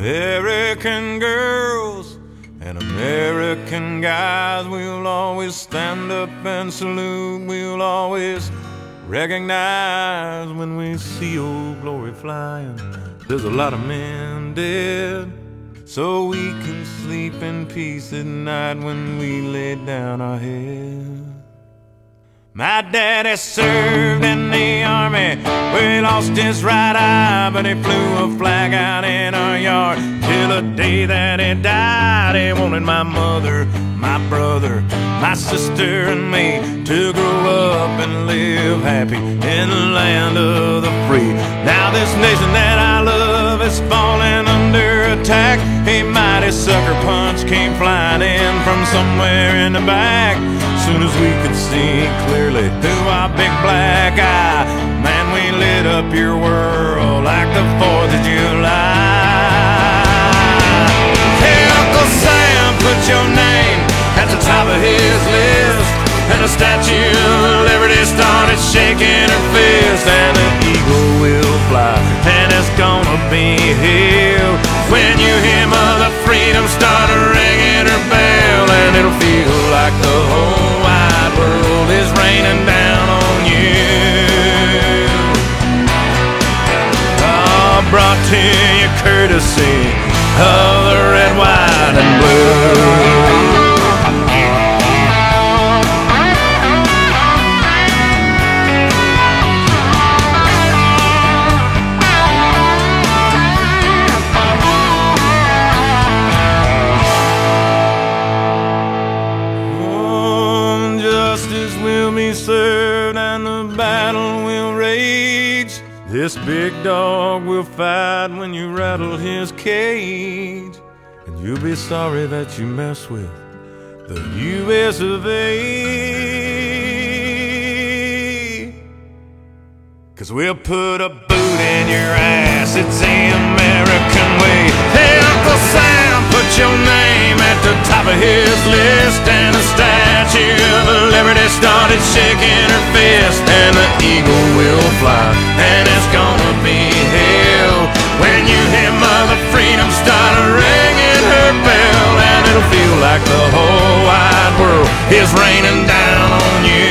American girls and American guys, we'll always stand up and salute. We'll always recognize when we see old glory flying. There's a lot of men dead, so we can sleep in peace at night when we lay down our head. My daddy served in the army he lost his right eye, but he flew a flag out yard till the day that he died. He wanted my mother, my brother, my sister, and me to grow up and live happy in the land of the free. Now, this nation that I love is falling under attack. A mighty sucker punch came flying in from somewhere in the back soon as we could see clearly through our big black eye, man, we lit up your world like the 4th of July. The Statue of Liberty started shaking her fist, and the eagle will fly, and it's gonna be here when you hear Mother Freedom start ringing her bell, and it'll feel like the whole wide world is raining down on you. Oh, brought to you courtesy will rage. This big dog will fight when you rattle his cage. And you'll be sorry that you mess with the US of A. Cause we'll put a boot in your ass, it's the American way. Hey, Uncle Sam, put your name at the top of his list. And the Statue of Liberty started shaking her fist. And feel like the whole wide world is raining down on you.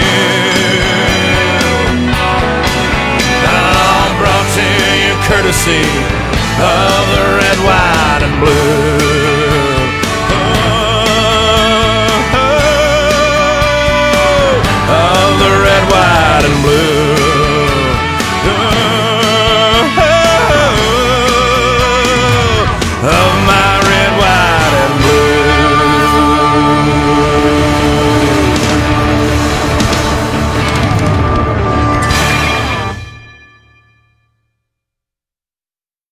All brought to you courtesy of the red, white, and blue.